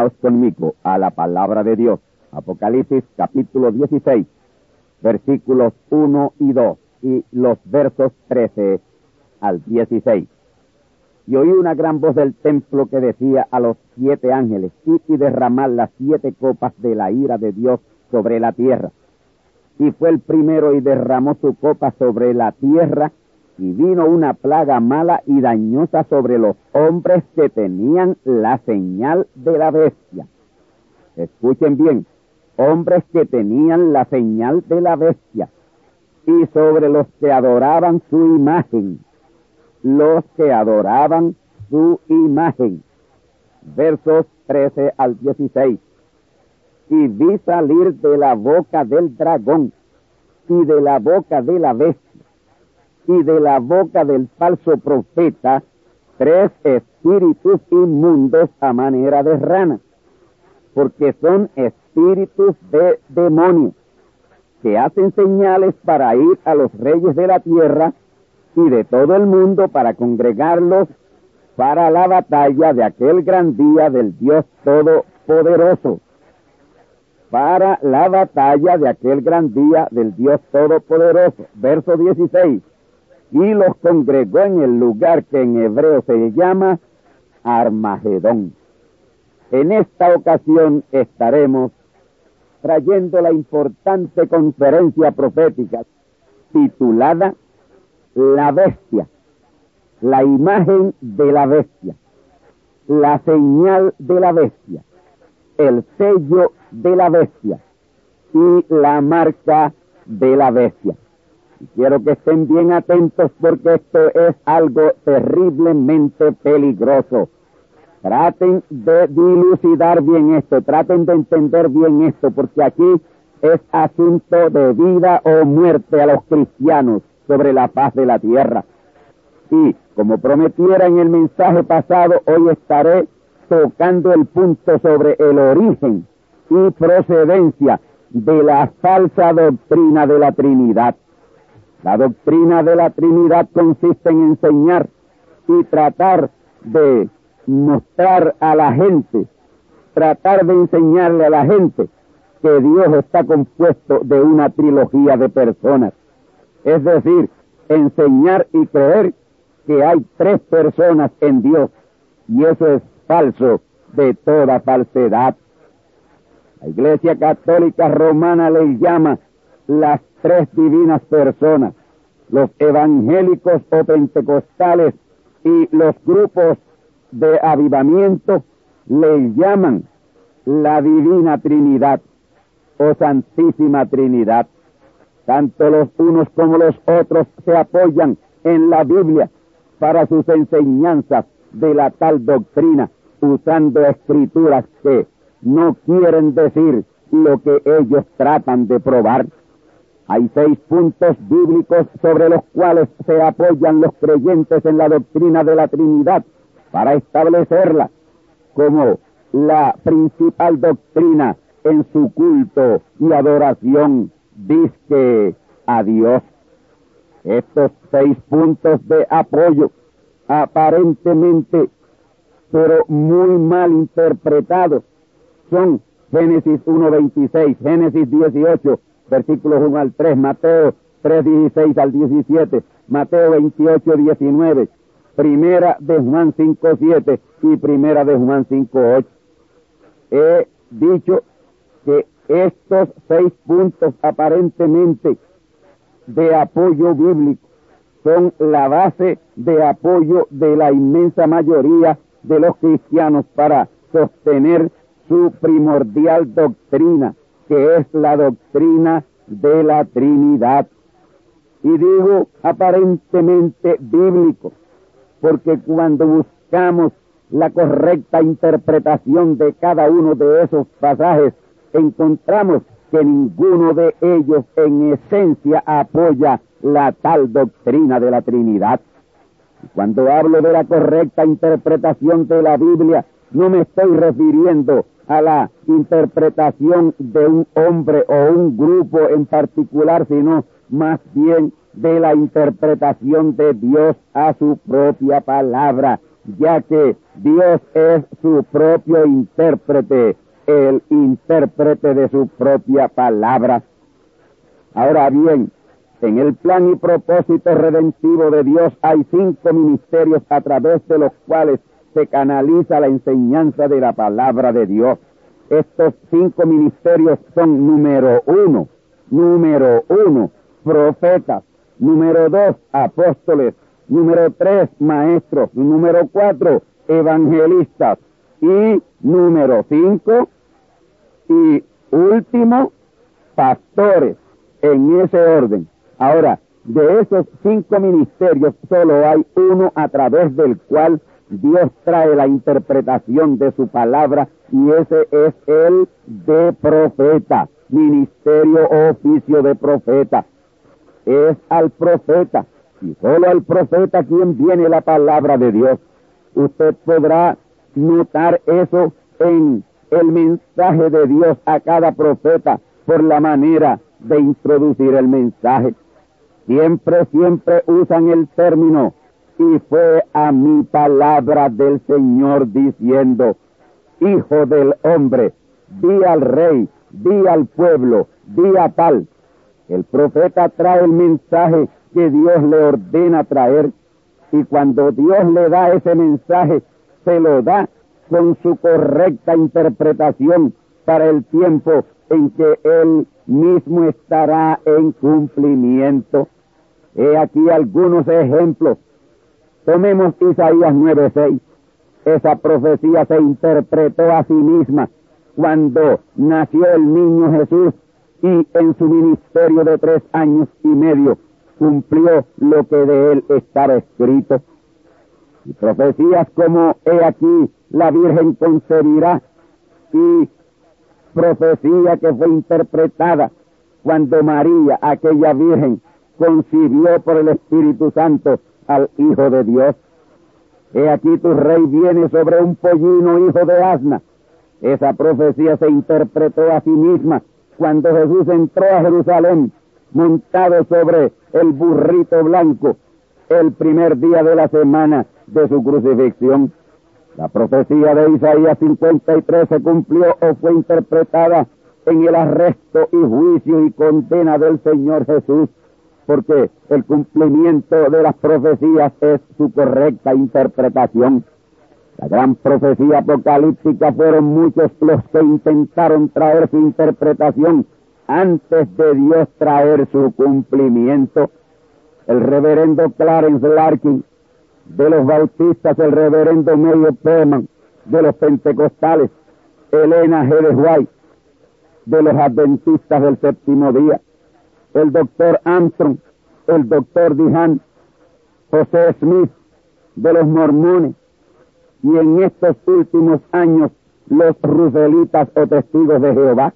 Tornaos conmigo a la palabra de Dios. Apocalipsis capítulo 16, versículos 1 y 2 y los versos 13 al 16. Y oí una gran voz del templo que decía a los siete ángeles, id y derramad las siete copas de la ira de Dios sobre la tierra. Y fue el primero y derramó su copa sobre la tierra, y vino una plaga mala y dañosa sobre los hombres que tenían la señal de la bestia. Escuchen bien, hombres que tenían la señal de la bestia, y sobre los que adoraban su imagen, los que adoraban su imagen. Versos 13 al 16. Y vi salir de la boca del dragón y de la boca de la bestia y de la boca del falso profeta tres espíritus inmundos a manera de rana, porque son espíritus de demonios que hacen señales para ir a los reyes de la tierra y de todo el mundo para congregarlos para la batalla de aquel gran día del Dios Todopoderoso. Para la batalla de aquel gran día del Dios Todopoderoso. Verso 16 y los congregó en el lugar que en hebreo se llama Armagedón. En esta ocasión estaremos trayendo la importante conferencia profética titulada La bestia, la imagen de la bestia, la señal de la bestia, el sello de la bestia y la marca de la bestia. Quiero que estén bien atentos porque esto es algo terriblemente peligroso. Traten de dilucidar bien esto, traten de entender bien esto, porque aquí es asunto de vida o muerte a los cristianos sobre la paz de la tierra. Y como prometiera en el mensaje pasado, hoy estaré tocando el punto sobre el origen y procedencia de la falsa doctrina de la Trinidad. La doctrina de la Trinidad consiste en enseñar y tratar de mostrar a la gente, tratar de enseñarle a la gente que Dios está compuesto de una trilogía de personas. Es decir, enseñar y creer que hay tres personas en Dios y eso es falso de toda falsedad. La Iglesia Católica Romana le llama las tres divinas personas, los evangélicos o pentecostales y los grupos de avivamiento le llaman la divina Trinidad o Santísima Trinidad. Tanto los unos como los otros se apoyan en la Biblia para sus enseñanzas de la tal doctrina, usando escrituras que no quieren decir lo que ellos tratan de probar. Hay seis puntos bíblicos sobre los cuales se apoyan los creyentes en la doctrina de la Trinidad para establecerla como la principal doctrina en su culto y adoración disque a Dios. Estos seis puntos de apoyo, aparentemente, pero muy mal interpretados, son Génesis 1.26, Génesis 18, versículos 1 al 3, Mateo 3.16 al 17, Mateo 28, 19, Primera de Juan 5.7 y Primera de Juan 5.8. He dicho que estos seis puntos aparentemente de apoyo bíblico son la base de apoyo de la inmensa mayoría de los cristianos para sostener su primordial doctrina, que es la doctrina de la Trinidad. Y digo aparentemente bíblico, porque cuando buscamos la correcta interpretación de cada uno de esos pasajes, encontramos que ninguno de ellos en esencia apoya la tal doctrina de la Trinidad. Cuando hablo de la correcta interpretación de la Biblia, no me estoy refiriendo a la interpretación de un hombre o un grupo en particular, sino más bien de la interpretación de Dios a su propia palabra, ya que Dios es su propio intérprete el intérprete de su propia palabra. Ahora bien, en el plan y propósito redentivo de Dios hay cinco ministerios a través de los cuales se canaliza la enseñanza de la palabra de Dios. Estos cinco ministerios son número uno, número uno, profetas, número dos, apóstoles, número tres, maestros, número cuatro, evangelistas y número cinco, y último, pastores, en ese orden. Ahora, de esos cinco ministerios solo hay uno a través del cual Dios trae la interpretación de su palabra y ese es el de profeta, ministerio o oficio de profeta. Es al profeta y solo al profeta quien viene la palabra de Dios. Usted podrá notar eso en el mensaje de Dios a cada profeta por la manera de introducir el mensaje. Siempre, siempre usan el término y fue a mi palabra del Señor diciendo, Hijo del hombre, di al rey, di al pueblo, di a tal. El profeta trae el mensaje que Dios le ordena traer y cuando Dios le da ese mensaje, se lo da con su correcta interpretación para el tiempo en que Él mismo estará en cumplimiento. He aquí algunos ejemplos. Tomemos Isaías 9:6. Esa profecía se interpretó a sí misma cuando nació el niño Jesús y en su ministerio de tres años y medio cumplió lo que de él estaba escrito. Y profecías como he aquí la Virgen concebirá y profecía que fue interpretada cuando María, aquella Virgen, concibió por el Espíritu Santo al Hijo de Dios. He aquí tu rey viene sobre un pollino hijo de asna. Esa profecía se interpretó a sí misma cuando Jesús entró a Jerusalén montado sobre el burrito blanco el primer día de la semana de su crucifixión. La profecía de Isaías 53 se cumplió o fue interpretada en el arresto y juicio y condena del Señor Jesús, porque el cumplimiento de las profecías es su correcta interpretación. La gran profecía apocalíptica fueron muchos los que intentaron traer su interpretación antes de Dios traer su cumplimiento. El reverendo Clarence Larkin de los bautistas, el reverendo Medio Perman, de los pentecostales, Elena G. White, de los adventistas del séptimo día, el doctor Armstrong, el doctor Dijan, José Smith de los mormones y en estos últimos años los ruselitas o testigos de Jehová.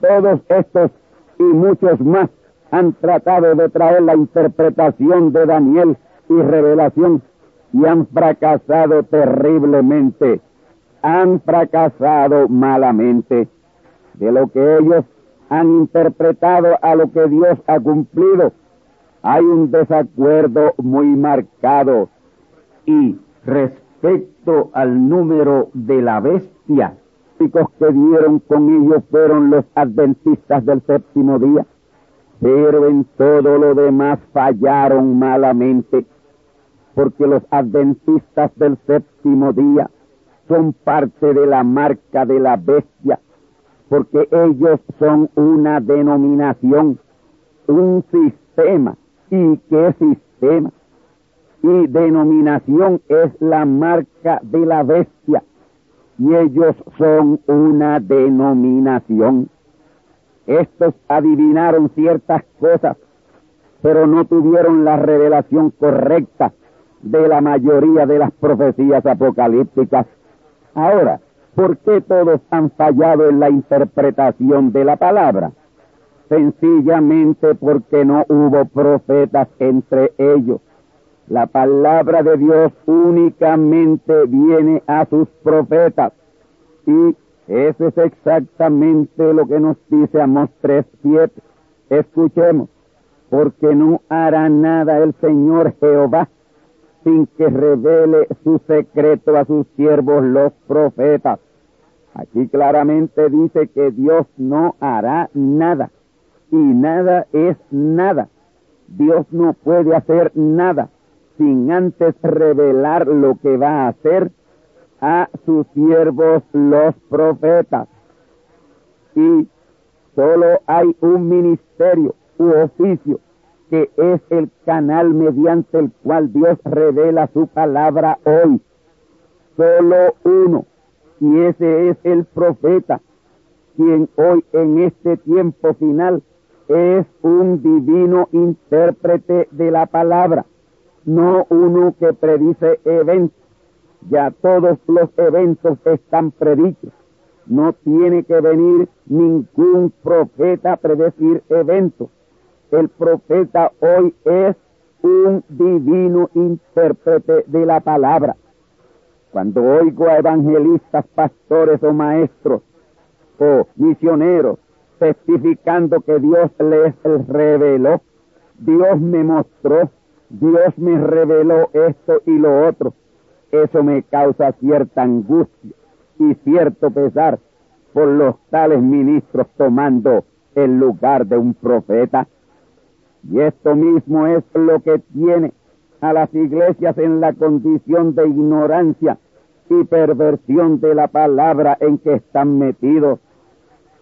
Todos estos y muchos más han tratado de traer la interpretación de Daniel y revelación y han fracasado terriblemente, han fracasado malamente de lo que ellos han interpretado a lo que Dios ha cumplido. Hay un desacuerdo muy marcado y respecto al número de la bestia, los que dieron con ellos fueron los adventistas del séptimo día, pero en todo lo demás fallaron malamente, porque los adventistas del séptimo día son parte de la marca de la bestia, porque ellos son una denominación, un sistema. ¿Y qué sistema? Y denominación es la marca de la bestia. Y ellos son una denominación. Estos adivinaron ciertas cosas, pero no tuvieron la revelación correcta de la mayoría de las profecías apocalípticas. Ahora, ¿Por qué todos han fallado en la interpretación de la palabra? Sencillamente porque no hubo profetas entre ellos. La palabra de Dios únicamente viene a sus profetas. Y eso es exactamente lo que nos dice Amos 3.7. Escuchemos, porque no hará nada el Señor Jehová sin que revele su secreto a sus siervos los profetas. Aquí claramente dice que Dios no hará nada. Y nada es nada. Dios no puede hacer nada sin antes revelar lo que va a hacer a sus siervos los profetas. Y solo hay un ministerio u oficio que es el canal mediante el cual Dios revela su palabra hoy. Solo uno y ese es el profeta, quien hoy en este tiempo final es un divino intérprete de la palabra, no uno que predice eventos. Ya todos los eventos están predichos. No tiene que venir ningún profeta a predecir eventos. El profeta hoy es un divino intérprete de la palabra. Cuando oigo a evangelistas, pastores o maestros o misioneros testificando que Dios les reveló, Dios me mostró, Dios me reveló esto y lo otro, eso me causa cierta angustia y cierto pesar por los tales ministros tomando el lugar de un profeta. Y esto mismo es lo que tiene a las iglesias en la condición de ignorancia y perversión de la palabra en que están metidos,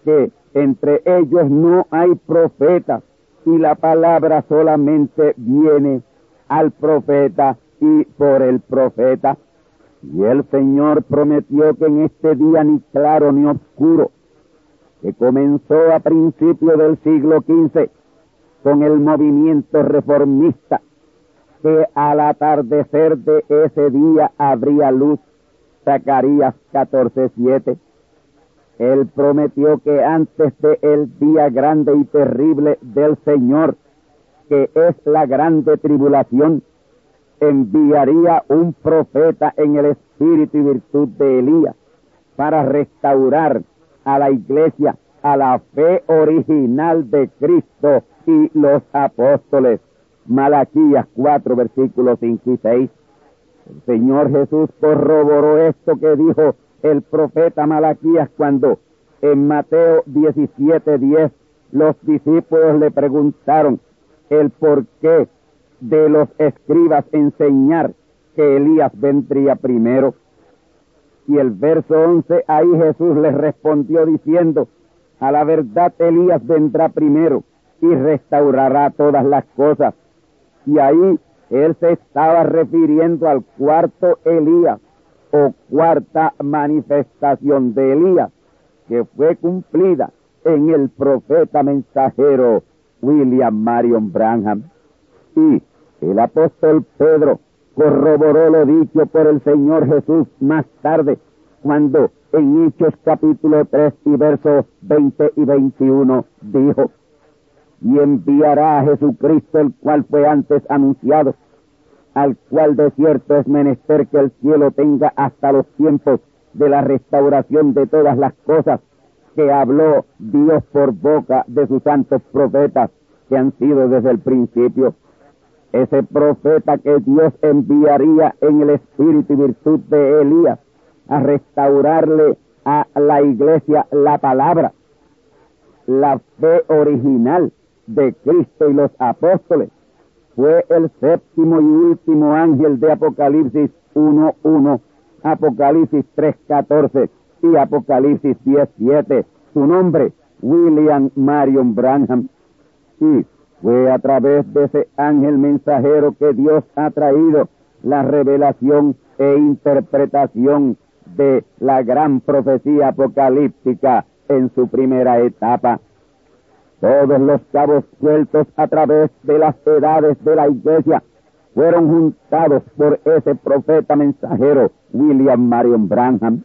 que entre ellos no hay profeta y la palabra solamente viene al profeta y por el profeta. Y el Señor prometió que en este día ni claro ni oscuro, que comenzó a principios del siglo XV con el movimiento reformista, que al atardecer de ese día habría luz. Zacarías 14:7. Él prometió que antes de el día grande y terrible del Señor, que es la grande tribulación, enviaría un profeta en el espíritu y virtud de Elías para restaurar a la iglesia a la fe original de Cristo y los apóstoles. Malaquías 4, versículos 5 y 6. El Señor Jesús corroboró esto que dijo el profeta Malaquías cuando en Mateo 17, 10 los discípulos le preguntaron el porqué de los escribas enseñar que Elías vendría primero. Y el verso 11, ahí Jesús les respondió diciendo, a la verdad Elías vendrá primero y restaurará todas las cosas. Y ahí él se estaba refiriendo al cuarto Elías o cuarta manifestación de Elías que fue cumplida en el profeta mensajero William Marion Branham. Y El apóstol Pedro corroboró lo dicho por el Señor Jesús más tarde, cuando en Hechos capítulo 3 y versos 20 y 21 dijo, y enviará a Jesucristo, el cual fue antes anunciado, al cual de cierto es menester que el cielo tenga hasta los tiempos de la restauración de todas las cosas que habló Dios por boca de sus santos profetas que han sido desde el principio. Ese profeta que Dios enviaría en el espíritu y virtud de Elías a restaurarle a la iglesia la palabra, la fe original de Cristo y los apóstoles. Fue el séptimo y último ángel de Apocalipsis 1.1, Apocalipsis 3.14 y Apocalipsis 17. Su nombre, William Marion Branham. Y fue a través de ese ángel mensajero que Dios ha traído la revelación e interpretación de la gran profecía apocalíptica en su primera etapa. Todos los cabos sueltos a través de las edades de la iglesia fueron juntados por ese profeta mensajero, William Marion Branham.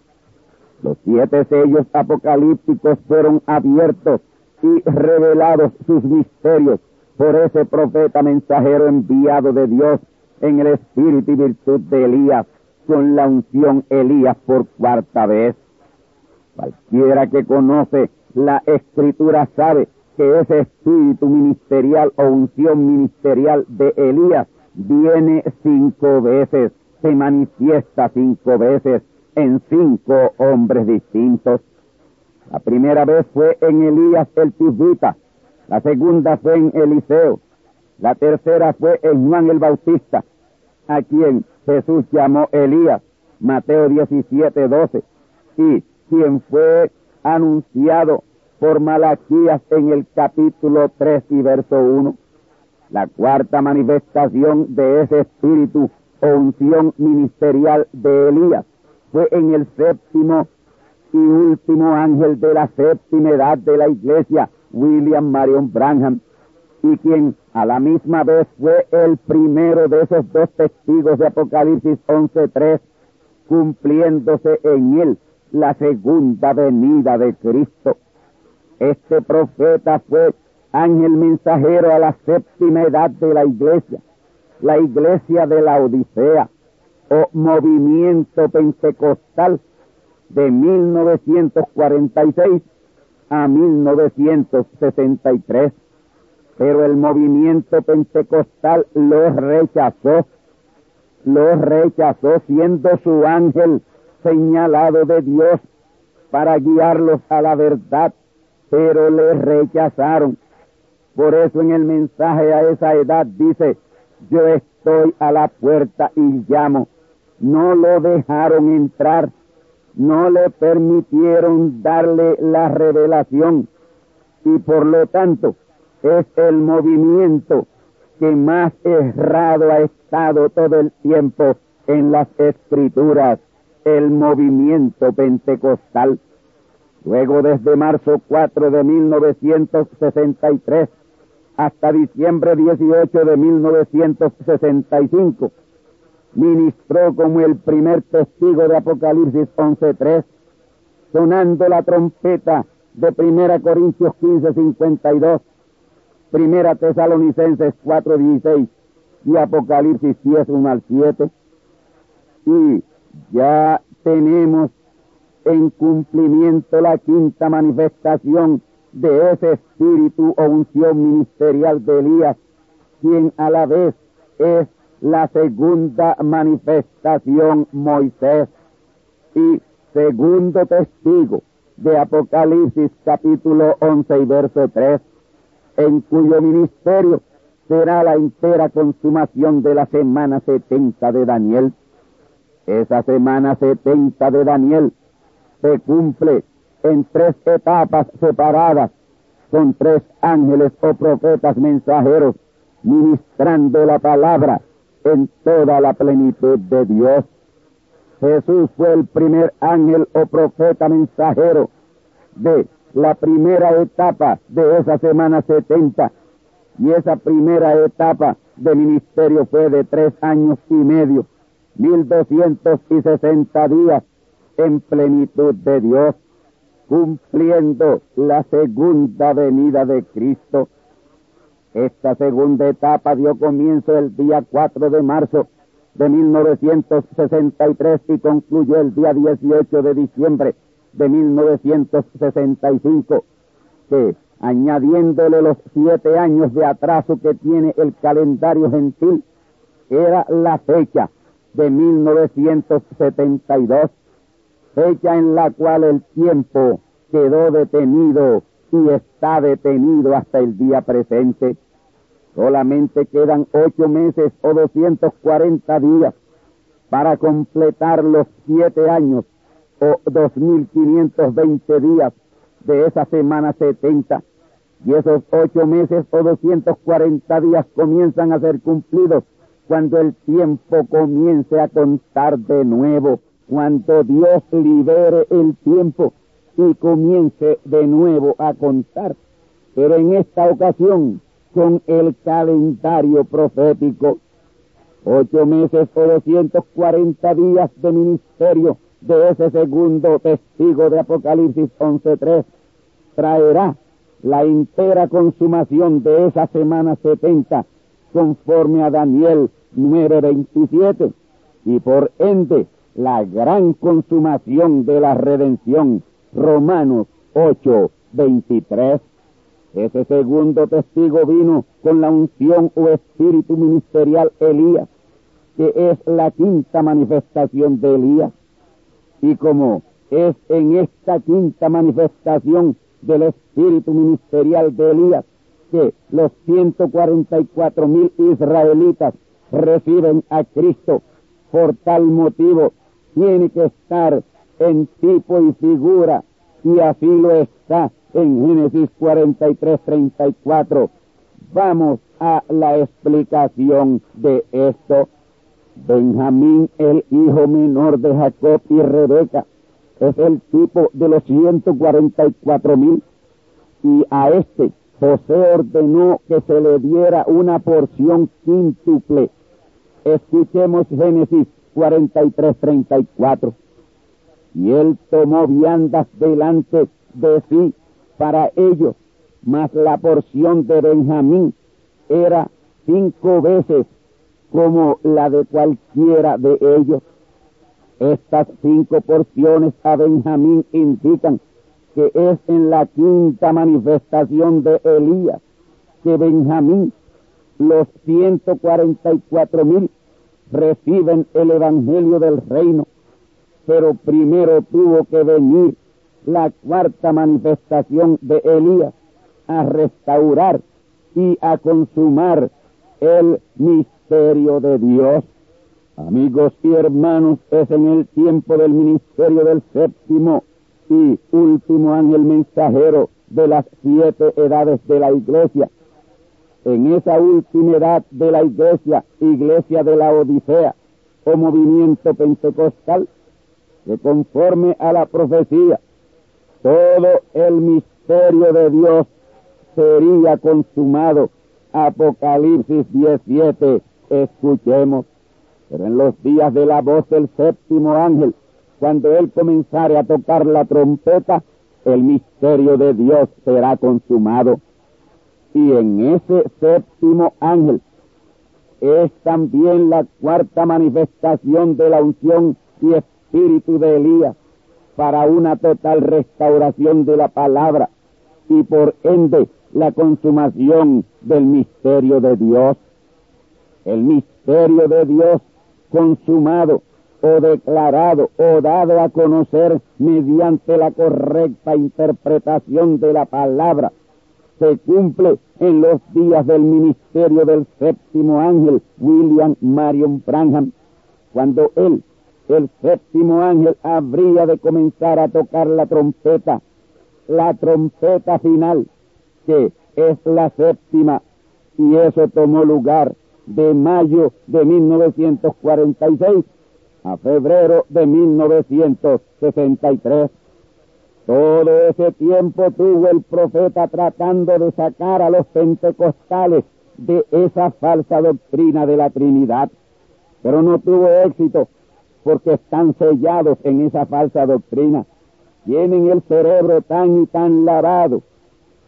Los siete sellos apocalípticos fueron abiertos y revelados sus misterios por ese profeta mensajero enviado de Dios en el espíritu y virtud de Elías, con la unción Elías por cuarta vez. Cualquiera que conoce la escritura sabe que ese espíritu ministerial o unción ministerial de Elías viene cinco veces, se manifiesta cinco veces en cinco hombres distintos. La primera vez fue en Elías el Tisbita, la segunda fue en Eliseo, la tercera fue en Juan el Bautista, a quien Jesús llamó Elías, Mateo 17, 12, y quien fue anunciado por Malaquías en el capítulo 3 y verso 1. La cuarta manifestación de ese espíritu o unción ministerial de Elías fue en el séptimo y último ángel de la séptima edad de la iglesia, William Marion Branham, y quien a la misma vez fue el primero de esos dos testigos de Apocalipsis 11.3, cumpliéndose en él la segunda venida de Cristo. Este profeta fue ángel mensajero a la séptima edad de la iglesia, la iglesia de la Odisea o movimiento pentecostal de 1946 a 1963 pero el movimiento pentecostal lo rechazó, lo rechazó siendo su ángel señalado de Dios para guiarlos a la verdad, pero le rechazaron. Por eso en el mensaje a esa edad dice, yo estoy a la puerta y llamo. No lo dejaron entrar, no le permitieron darle la revelación y por lo tanto es el movimiento que más errado ha estado todo el tiempo en las escrituras, el movimiento pentecostal. Luego desde marzo 4 de 1963 hasta diciembre 18 de 1965, ministró como el primer testigo de Apocalipsis 11.3, sonando la trompeta de 1 Corintios 15.52 Primera Tesalonicenses 4.16 y Apocalipsis 10, 1 al 7. Y ya tenemos en cumplimiento la quinta manifestación de ese espíritu o unción ministerial de Elías, quien a la vez es la segunda manifestación Moisés y segundo testigo de Apocalipsis capítulo 11 y verso 3 en cuyo ministerio será la entera consumación de la semana 70 de Daniel. Esa semana 70 de Daniel se cumple en tres etapas separadas. Con tres ángeles o profetas mensajeros ministrando la palabra en toda la plenitud de Dios. Jesús fue el primer ángel o profeta mensajero de la primera etapa de esa semana 70 Y esa primera etapa de ministerio fue de tres años y medio, mil doscientos y sesenta días en plenitud de Dios, cumpliendo la segunda venida de Cristo. Esta segunda etapa dio comienzo el día 4 de marzo de 1963 y concluyó el día 18 de diciembre de 1965, que añadiéndole los siete años de atraso que tiene el calendario gentil, era la fecha de 1972, fecha en la cual el tiempo quedó detenido y está detenido hasta el día presente. Solamente quedan ocho meses o 240 días para completar los siete años o 2.520 días de esa semana 70. Y esos ocho meses o 240 días comienzan a ser cumplidos cuando el tiempo comience a contar de nuevo, cuando Dios libere el tiempo y comience de nuevo a contar. Pero en esta ocasión, con el calendario profético, ocho meses o 240 días de ministerio de ese segundo testigo de Apocalipsis 11.3 traerá la entera consumación de esa semana 70 conforme a Daniel 9.27 y por ende la gran consumación de la redención Romanos 8.23 ese segundo testigo vino con la unción o espíritu ministerial Elías que es la quinta manifestación de Elías y como es en esta quinta manifestación del espíritu ministerial de Elías que los 144 mil israelitas reciben a Cristo. Por tal motivo tiene que estar en tipo y figura y así lo está en Génesis 43, 34. Vamos a la explicación de esto. Benjamín, el hijo menor de Jacob y Rebeca, es el tipo de los 144 mil y a este José ordenó que se le diera una porción quíntuple. Escuchemos Génesis 43, 34. Y él tomó viandas delante de sí para ellos, mas la porción de Benjamín era cinco veces como la de cualquiera de ellos. Estas cinco porciones a Benjamín indican que es en la quinta manifestación de Elías que Benjamín, los 144 mil, reciben el Evangelio del Reino, pero primero tuvo que venir la cuarta manifestación de Elías a restaurar y a consumar el misterio de Dios. Amigos y hermanos, es en el tiempo del ministerio del séptimo y último ángel mensajero de las siete edades de la iglesia. En esa última edad de la iglesia, iglesia de la Odisea o movimiento pentecostal, que conforme a la profecía, todo el misterio de Dios sería consumado. Apocalipsis 17, escuchemos. Pero en los días de la voz del séptimo ángel, cuando él comenzare a tocar la trompeta, el misterio de Dios será consumado. Y en ese séptimo ángel. Es también la cuarta manifestación de la unción y espíritu de Elías para una total restauración de la palabra y por ende la consumación del misterio de Dios. El misterio de Dios consumado o declarado o dado a conocer mediante la correcta interpretación de la palabra se cumple en los días del ministerio del séptimo ángel William Marion Branham, cuando él, el séptimo ángel, habría de comenzar a tocar la trompeta, la trompeta final, que es la séptima, y eso tomó lugar de mayo de 1946 a febrero de 1963. Todo ese tiempo tuvo el profeta tratando de sacar a los pentecostales de esa falsa doctrina de la Trinidad, pero no tuvo éxito porque están sellados en esa falsa doctrina. Tienen el cerebro tan y tan lavado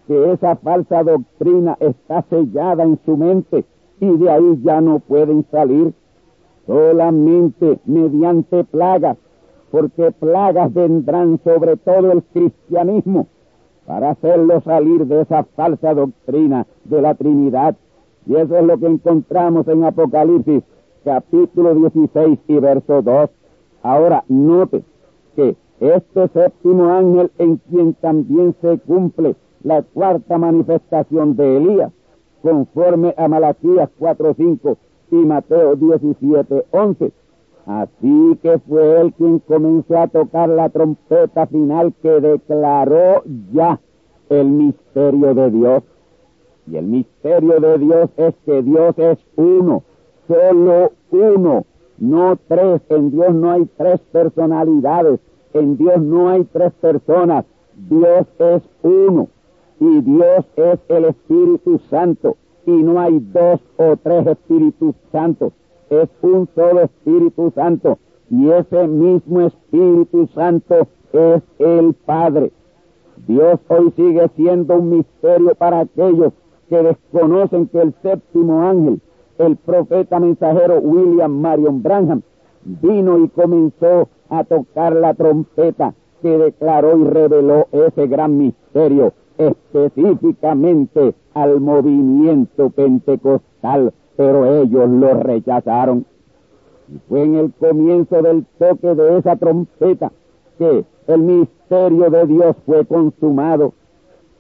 que esa falsa doctrina está sellada en su mente y de ahí ya no pueden salir solamente mediante plagas, porque plagas vendrán sobre todo el cristianismo para hacerlo salir de esa falsa doctrina de la Trinidad. Y eso es lo que encontramos en Apocalipsis capítulo 16 y verso 2. Ahora, note que este séptimo ángel en quien también se cumple la cuarta manifestación de Elías, conforme a Malaquías 4.5 y Mateo 17.11. Así que fue él quien comenzó a tocar la trompeta final que declaró ya el misterio de Dios. Y el misterio de Dios es que Dios es uno, solo uno, no tres. En Dios no hay tres personalidades, en Dios no hay tres personas. Dios es uno y Dios es el Espíritu Santo y no hay dos o tres Espíritus Santos, es un solo Espíritu Santo y ese mismo Espíritu Santo es el Padre. Dios hoy sigue siendo un misterio para aquellos que desconocen que el séptimo ángel, el profeta mensajero William Marion Branham, vino y comenzó a tocar la trompeta que declaró y reveló ese gran misterio específicamente al movimiento pentecostal, pero ellos lo rechazaron. Y fue en el comienzo del toque de esa trompeta que el misterio de Dios fue consumado.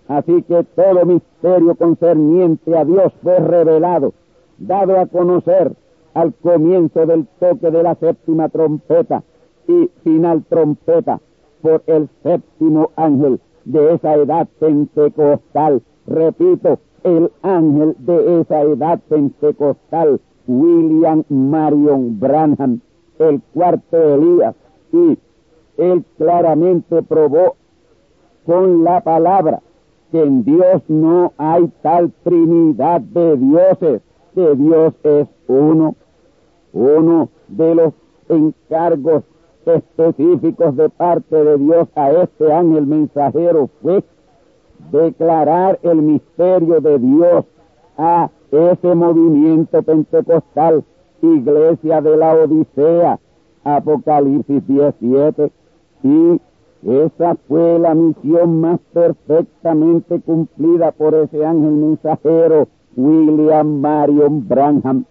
Así que todo misterio concerniente a Dios fue revelado, dado a conocer al comienzo del toque de la séptima trompeta y final trompeta por el séptimo ángel de esa edad pentecostal. Repito, el ángel de esa edad pentecostal, William Marion Branham, el cuarto Elías, y él claramente probó con la palabra que en Dios no hay tal trinidad de dioses, que Dios es uno. Uno de los encargos específicos de parte de Dios a este ángel mensajero fue declarar el misterio de Dios a ese movimiento pentecostal, iglesia de la Odisea, Apocalipsis 17, y esa fue la misión más perfectamente cumplida por ese ángel mensajero, William Marion Branham.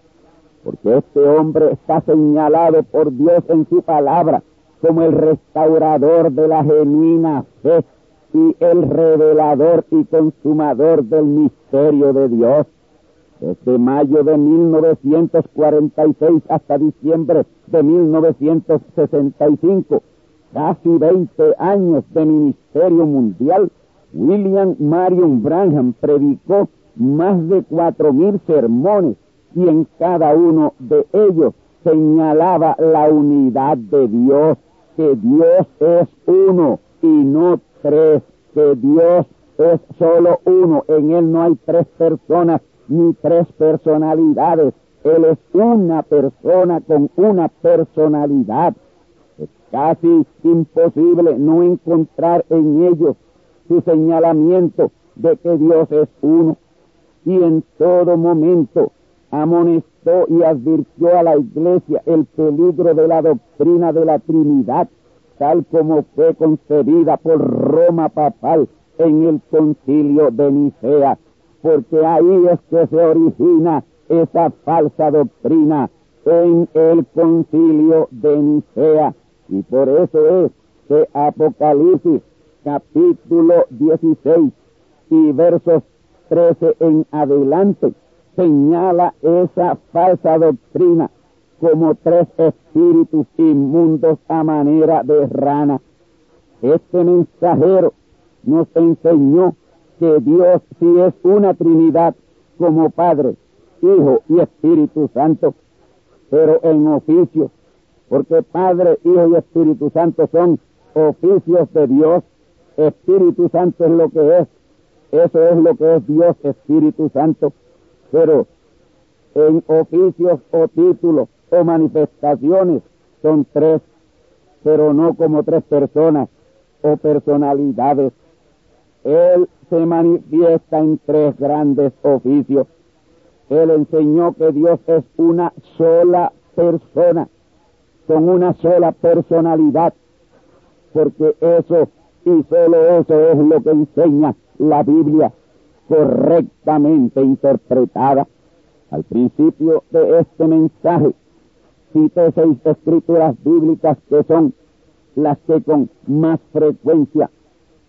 Porque este hombre está señalado por Dios en su palabra como el restaurador de la genuina fe y el revelador y consumador del misterio de Dios. Desde mayo de 1946 hasta diciembre de 1965, casi 20 años de ministerio mundial, William Marion Branham predicó más de cuatro mil sermones y en cada uno de ellos señalaba la unidad de Dios, que Dios es uno y no tres, que Dios es solo uno, en Él no hay tres personas ni tres personalidades, Él es una persona con una personalidad. Es casi imposible no encontrar en ellos su señalamiento de que Dios es uno. Y en todo momento amonestó y advirtió a la iglesia el peligro de la doctrina de la Trinidad, tal como fue concebida por Roma papal en el concilio de Nicea, porque ahí es que se origina esa falsa doctrina en el concilio de Nicea. Y por eso es que Apocalipsis capítulo 16 y versos 13 en adelante señala esa falsa doctrina como tres espíritus inmundos a manera de rana. Este mensajero nos enseñó que Dios sí es una Trinidad como Padre, Hijo y Espíritu Santo, pero en oficio, porque Padre, Hijo y Espíritu Santo son oficios de Dios, Espíritu Santo es lo que es. Eso es lo que es Dios, Espíritu Santo. Pero en oficios o títulos o manifestaciones son tres, pero no como tres personas o personalidades. Él se manifiesta en tres grandes oficios. Él enseñó que Dios es una sola persona, con una sola personalidad, porque eso y solo eso es lo que enseña la Biblia correctamente interpretada. Al principio de este mensaje cité seis escrituras bíblicas que son las que con más frecuencia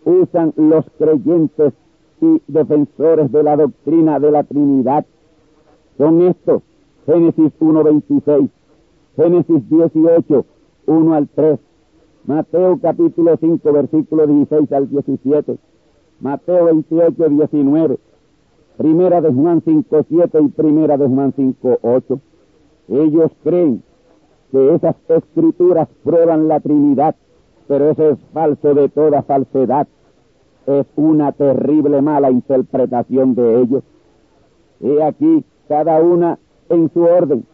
usan los creyentes y defensores de la doctrina de la Trinidad. Son estos, Génesis 1.26, Génesis 18, 1 al 3, Mateo capítulo 5, versículo 16 al 17, Mateo 28, 19, Primera de Juan 5, 7 y Primera de Juan 5, 8. Ellos creen que esas escrituras prueban la Trinidad, pero eso es falso de toda falsedad. Es una terrible mala interpretación de ellos. He aquí cada una en su orden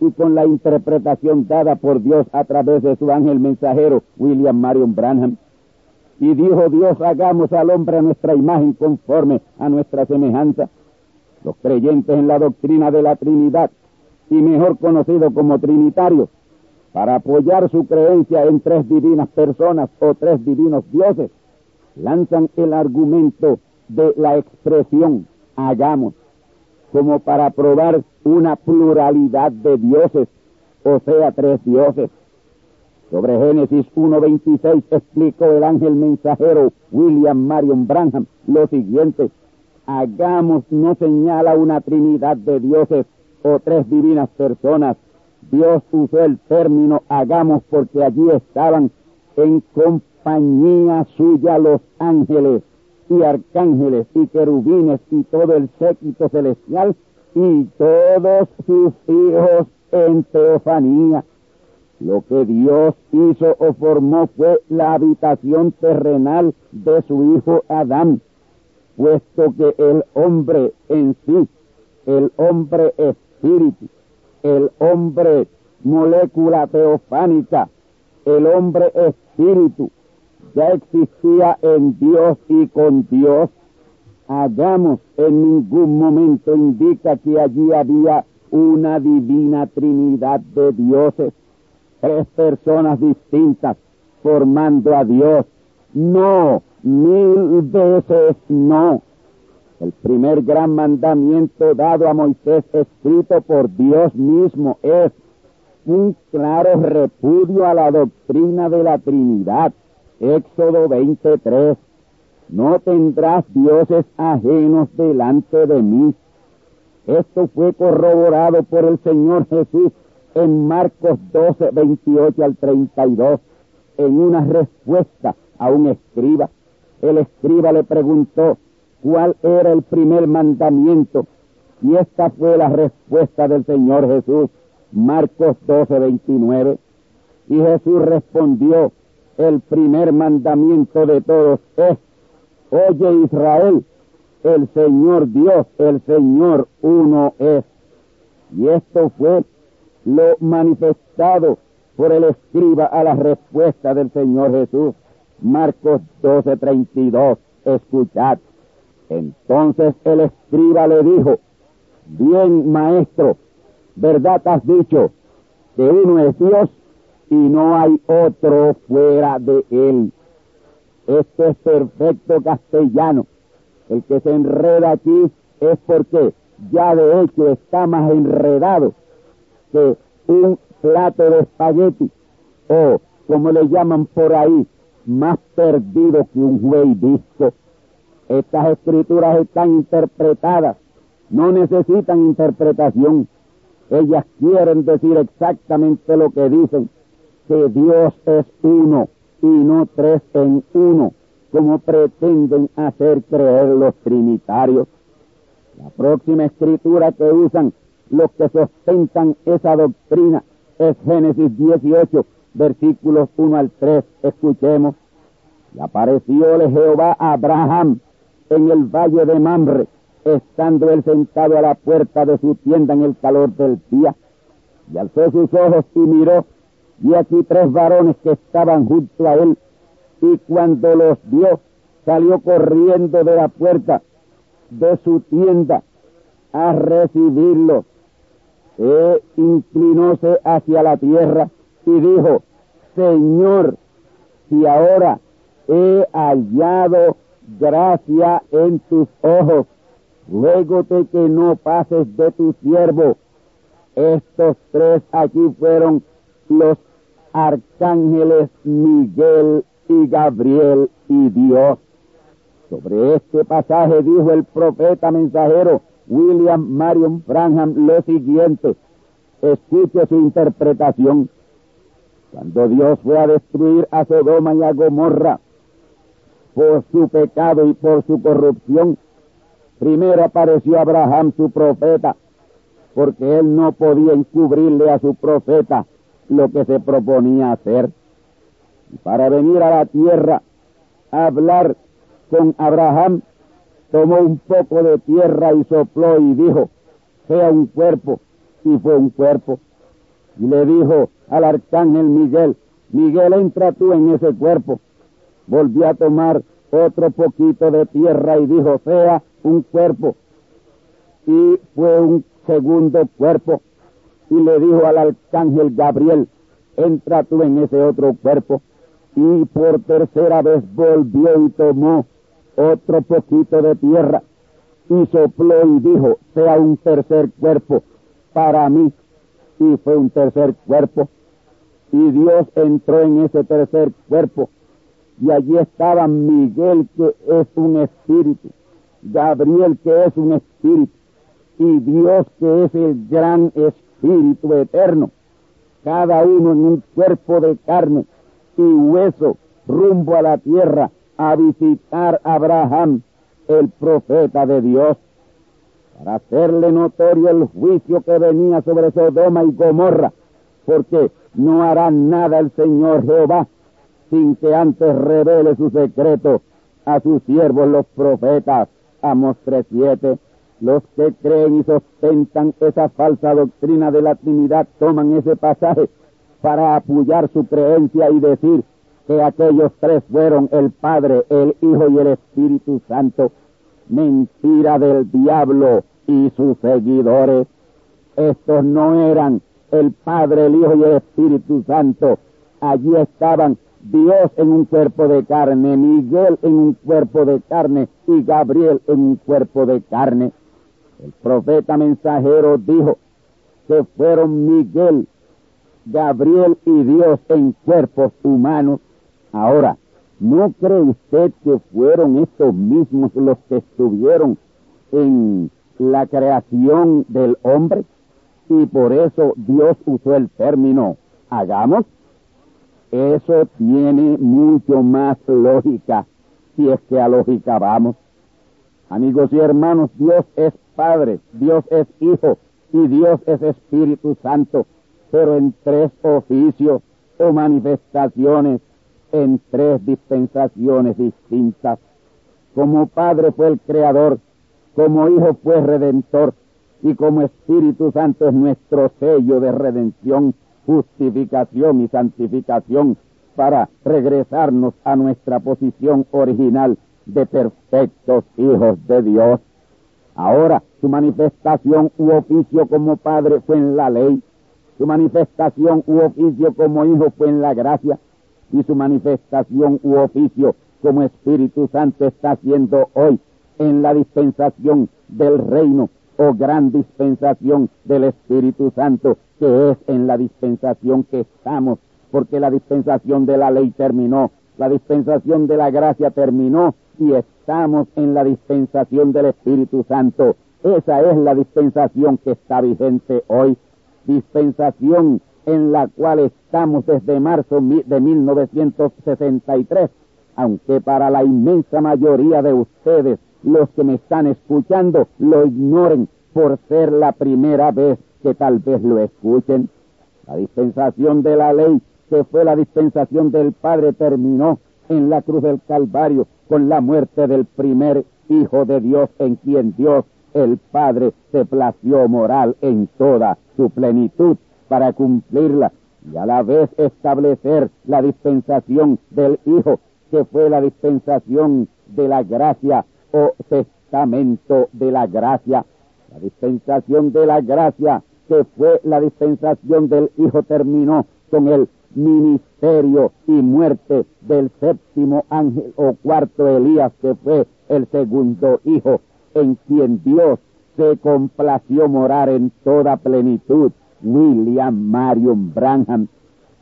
y con la interpretación dada por Dios a través de su ángel mensajero William Marion Branham. Y dijo Dios, hagamos al hombre a nuestra imagen conforme a nuestra semejanza. Los creyentes en la doctrina de la Trinidad, y mejor conocido como Trinitario, para apoyar su creencia en tres divinas personas o tres divinos dioses, lanzan el argumento de la expresión hagamos como para probar una pluralidad de dioses, o sea, tres dioses. Sobre Génesis 1.26 explicó el ángel mensajero William Marion Branham lo siguiente. Hagamos no señala una trinidad de dioses o tres divinas personas. Dios usó el término hagamos porque allí estaban en compañía suya los ángeles y arcángeles y querubines y todo el séquito celestial y todos sus hijos en teofanía. Lo que Dios hizo o formó fue la habitación terrenal de su hijo Adán, puesto que el hombre en sí, el hombre espíritu, el hombre molécula teofánica, el hombre espíritu, ya existía en Dios y con Dios. Hagamos en ningún momento indica que allí había una divina trinidad de dioses, tres personas distintas formando a Dios. No, mil veces no. El primer gran mandamiento dado a Moisés, escrito por Dios mismo, es un claro repudio a la doctrina de la Trinidad. Éxodo 23. No tendrás dioses ajenos delante de mí. Esto fue corroborado por el Señor Jesús en Marcos 12, 28 al 32, en una respuesta a un escriba. El escriba le preguntó cuál era el primer mandamiento y esta fue la respuesta del Señor Jesús, Marcos 12, 29. Y Jesús respondió, el primer mandamiento de todos es, oye Israel, el Señor Dios, el Señor uno es. Y esto fue lo manifestado por el escriba a la respuesta del Señor Jesús. Marcos 12:32, escuchad. Entonces el escriba le dijo, bien maestro, ¿verdad has dicho que uno es Dios y no hay otro fuera de él. Esto es perfecto castellano. El que se enreda aquí es porque ya de hecho está más enredado que un plato de espagueti o, como le llaman por ahí, más perdido que un güey disco. Estas escrituras están interpretadas, no necesitan interpretación. Ellas quieren decir exactamente lo que dicen que Dios es uno y no tres en uno, como pretenden hacer creer los trinitarios. La próxima escritura que usan los que sustentan esa doctrina es Génesis 18, versículos 1 al 3. Escuchemos. Y aparecióle Jehová a Abraham en el valle de Mamre, estando él sentado a la puerta de su tienda en el calor del día. Y alzó sus ojos y miró, y aquí tres varones que estaban junto a él, y cuando los vio, salió corriendo de la puerta de su tienda a recibirlo. E inclinóse hacia la tierra y dijo, Señor, si ahora he hallado gracia en tus ojos, ruégote que no pases de tu siervo. Estos tres aquí fueron los arcángeles Miguel y Gabriel y Dios. Sobre este pasaje dijo el profeta mensajero William Marion Branham lo siguiente. Escuche su interpretación. Cuando Dios fue a destruir a Sodoma y a Gomorra por su pecado y por su corrupción, primero apareció Abraham su profeta, porque él no podía encubrirle a su profeta lo que se proponía hacer. Para venir a la tierra a hablar con Abraham, tomó un poco de tierra y sopló y dijo, sea un cuerpo, y fue un cuerpo. Y le dijo al arcángel Miguel, Miguel, entra tú en ese cuerpo. Volvió a tomar otro poquito de tierra y dijo, sea un cuerpo. Y fue un segundo cuerpo. Y le dijo al arcángel Gabriel, entra tú en ese otro cuerpo. Y por tercera vez volvió y tomó otro poquito de tierra y sopló y dijo, sea un tercer cuerpo para mí. Y fue un tercer cuerpo. Y Dios entró en ese tercer cuerpo. Y allí estaba Miguel, que es un espíritu. Gabriel, que es un espíritu. Y Dios, que es el gran espíritu eterno. Cada uno en un cuerpo de carne y hueso rumbo a la tierra a visitar a Abraham, el profeta de Dios, para hacerle notorio el juicio que venía sobre Sodoma y Gomorra, porque no hará nada el Señor Jehová sin que antes revele su secreto a sus siervos los profetas. Amos 3.7. Los que creen y sostentan esa falsa doctrina de la Trinidad toman ese pasaje para apoyar su creencia y decir que aquellos tres fueron el Padre, el Hijo y el Espíritu Santo. Mentira del diablo y sus seguidores. Estos no eran el Padre, el Hijo y el Espíritu Santo. Allí estaban Dios en un cuerpo de carne, Miguel en un cuerpo de carne y Gabriel en un cuerpo de carne. El profeta mensajero dijo que fueron Miguel, Gabriel y Dios en cuerpos humanos Ahora, ¿no cree usted que fueron estos mismos los que estuvieron en la creación del hombre? Y por eso Dios usó el término hagamos. Eso tiene mucho más lógica, si es que a lógica vamos. Amigos y hermanos, Dios es Padre, Dios es Hijo y Dios es Espíritu Santo, pero en tres oficios o manifestaciones en tres dispensaciones distintas. Como Padre fue el Creador, como Hijo fue Redentor y como Espíritu Santo es nuestro sello de redención, justificación y santificación para regresarnos a nuestra posición original de perfectos hijos de Dios. Ahora, su manifestación u oficio como Padre fue en la ley, su manifestación u oficio como Hijo fue en la gracia, y su manifestación u oficio como Espíritu Santo está haciendo hoy en la dispensación del reino o gran dispensación del Espíritu Santo, que es en la dispensación que estamos, porque la dispensación de la ley terminó, la dispensación de la gracia terminó y estamos en la dispensación del Espíritu Santo. Esa es la dispensación que está vigente hoy, dispensación en la cual estamos desde marzo de 1963, aunque para la inmensa mayoría de ustedes, los que me están escuchando, lo ignoren por ser la primera vez que tal vez lo escuchen. La dispensación de la ley, que fue la dispensación del Padre, terminó en la cruz del Calvario con la muerte del primer Hijo de Dios en quien Dios el Padre se plació moral en toda su plenitud para cumplirla y a la vez establecer la dispensación del Hijo, que fue la dispensación de la gracia o testamento de la gracia. La dispensación de la gracia, que fue la dispensación del Hijo, terminó con el ministerio y muerte del séptimo ángel o cuarto Elías, que fue el segundo hijo, en quien Dios se complació morar en toda plenitud. William Marion Branham,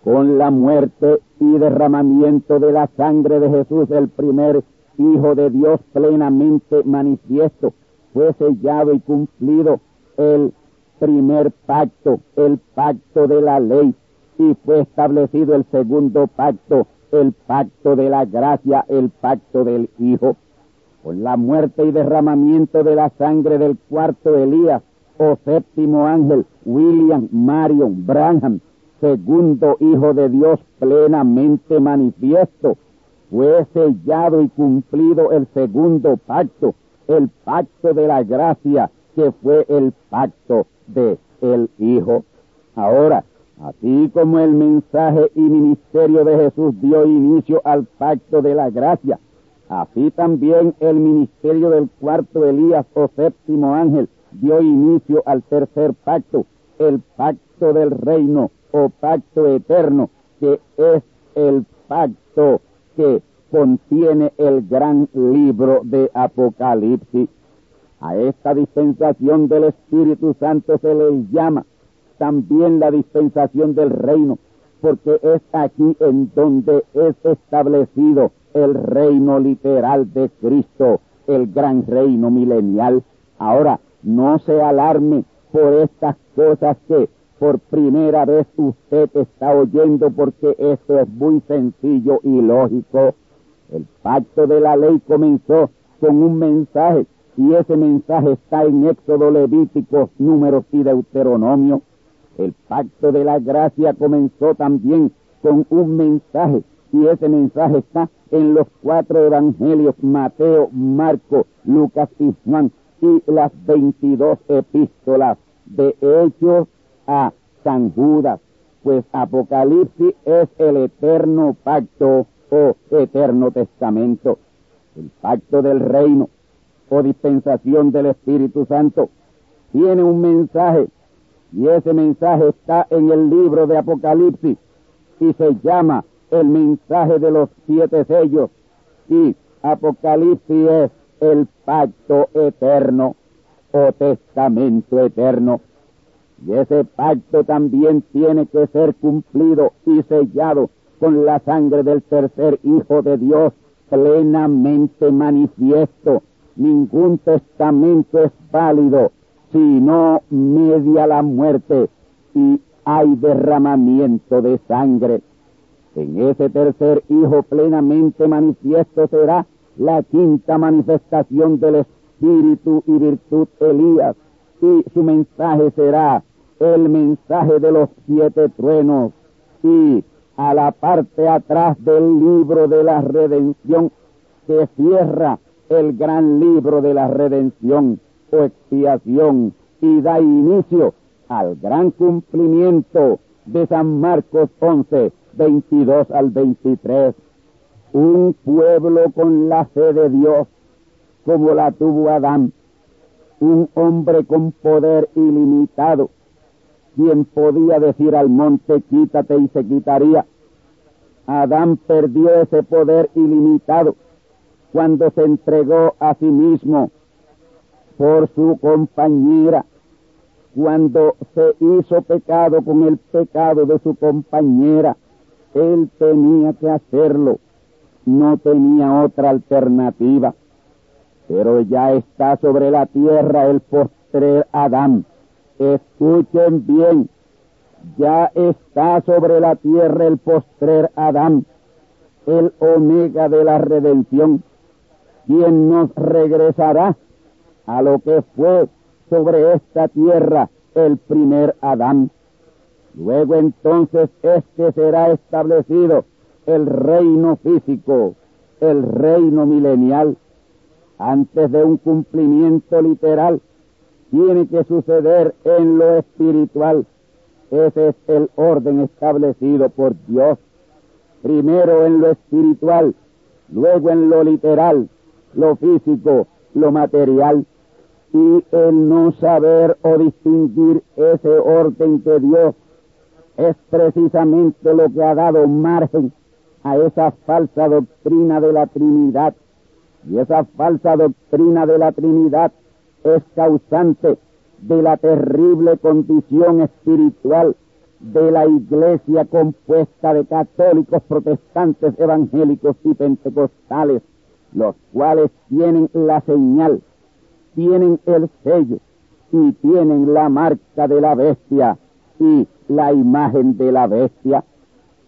con la muerte y derramamiento de la sangre de Jesús, el primer Hijo de Dios plenamente manifiesto, fue sellado y cumplido el primer pacto, el pacto de la ley, y fue establecido el segundo pacto, el pacto de la gracia, el pacto del Hijo. Con la muerte y derramamiento de la sangre del cuarto Elías, o séptimo ángel, William Marion Branham, segundo Hijo de Dios plenamente manifiesto, fue sellado y cumplido el segundo pacto, el pacto de la gracia, que fue el pacto de el Hijo. Ahora, Así como el mensaje y ministerio de Jesús dio inicio al pacto de la gracia, así también el ministerio del cuarto Elías o séptimo ángel dio inicio al tercer pacto, el pacto del reino o pacto eterno, que es el pacto que contiene el gran libro de Apocalipsis. A esta dispensación del Espíritu Santo se le llama también la dispensación del reino, porque es aquí en donde es establecido el reino literal de Cristo, el gran reino milenial. Ahora, no se alarme por estas cosas que por primera vez usted está oyendo, porque esto es muy sencillo y lógico. El pacto de la ley comenzó con un mensaje, y ese mensaje está en Éxodo, Levítico, Números y Deuteronomio. El pacto de la gracia comenzó también con un mensaje y ese mensaje está en los cuatro evangelios, Mateo, Marco, Lucas y Juan, y las veintidós epístolas de Hechos a San Judas, pues Apocalipsis es el eterno pacto o eterno testamento, el pacto del reino o dispensación del Espíritu Santo. Tiene un mensaje y ese mensaje está en el libro de Apocalipsis y se llama el mensaje de los siete sellos. Y Apocalipsis es el pacto eterno o testamento eterno. Y ese pacto también tiene que ser cumplido y sellado con la sangre del tercer Hijo de Dios plenamente manifiesto. Ningún testamento es válido si no media la muerte y hay derramamiento de sangre. En ese tercer Hijo plenamente manifiesto será la quinta manifestación del Espíritu y virtud Elías, y su mensaje será el mensaje de los siete truenos, y a la parte atrás del libro de la redención que cierra el gran libro de la redención o expiación y da inicio al gran cumplimiento de San Marcos 11, 22 al 23. Un pueblo con la fe de Dios, como la tuvo Adán, un hombre con poder ilimitado, quien podía decir al monte quítate y se quitaría. Adán perdió ese poder ilimitado cuando se entregó a sí mismo por su compañera cuando se hizo pecado con el pecado de su compañera. Él tenía que hacerlo, no tenía otra alternativa. Pero ya está sobre la tierra el postrer Adán. Escuchen bien, ya está sobre la tierra el postrer Adán, el omega de la redención, quien nos regresará a lo que fue sobre esta tierra el primer Adán. Luego entonces este será establecido el reino físico el reino milenial, antes de un cumplimiento literal, tiene que suceder en lo espiritual. Ese es el orden establecido por Dios. Primero en lo espiritual, luego en lo literal, lo físico, lo material. Y el no saber o distinguir ese orden que Dios es precisamente lo que ha dado margen a esa falsa doctrina de la Trinidad. Y esa falsa doctrina de la Trinidad es causante de la terrible condición espiritual de la iglesia compuesta de católicos, protestantes, evangélicos y pentecostales, los cuales tienen la señal, tienen el sello y tienen la marca de la bestia y la imagen de la bestia.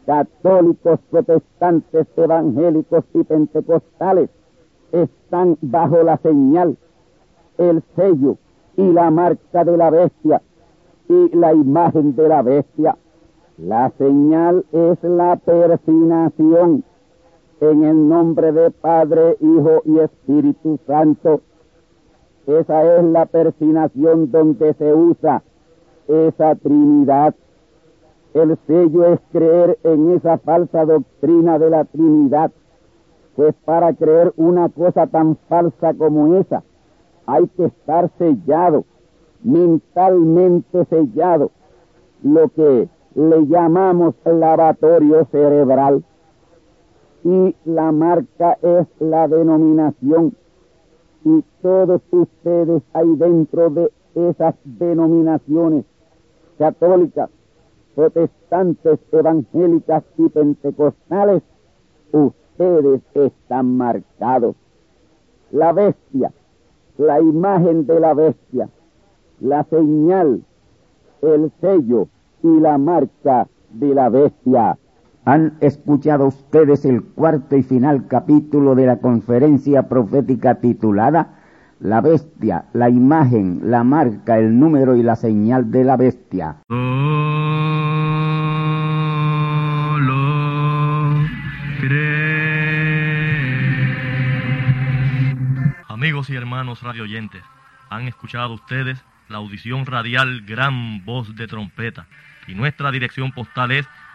Católicos, protestantes, evangélicos y pentecostales están bajo la señal, el sello y la marca de la bestia y la imagen de la bestia. La señal es la persinación en el nombre de Padre, Hijo y Espíritu Santo. Esa es la persinación donde se usa esa Trinidad. El sello es creer en esa falsa doctrina de la Trinidad. Pues para creer una cosa tan falsa como esa, hay que estar sellado, mentalmente sellado, lo que le llamamos lavatorio cerebral. Y la marca es la denominación. Y todos ustedes ahí dentro de esas denominaciones católicas, protestantes, evangélicas y pentecostales, ustedes están marcados. La bestia, la imagen de la bestia, la señal, el sello y la marca de la bestia. Han escuchado ustedes el cuarto y final capítulo de la conferencia profética titulada La bestia, la imagen, la marca, el número y la señal de la bestia. Amigos y hermanos radioyentes, han escuchado ustedes la audición radial Gran Voz de Trompeta y nuestra dirección postal es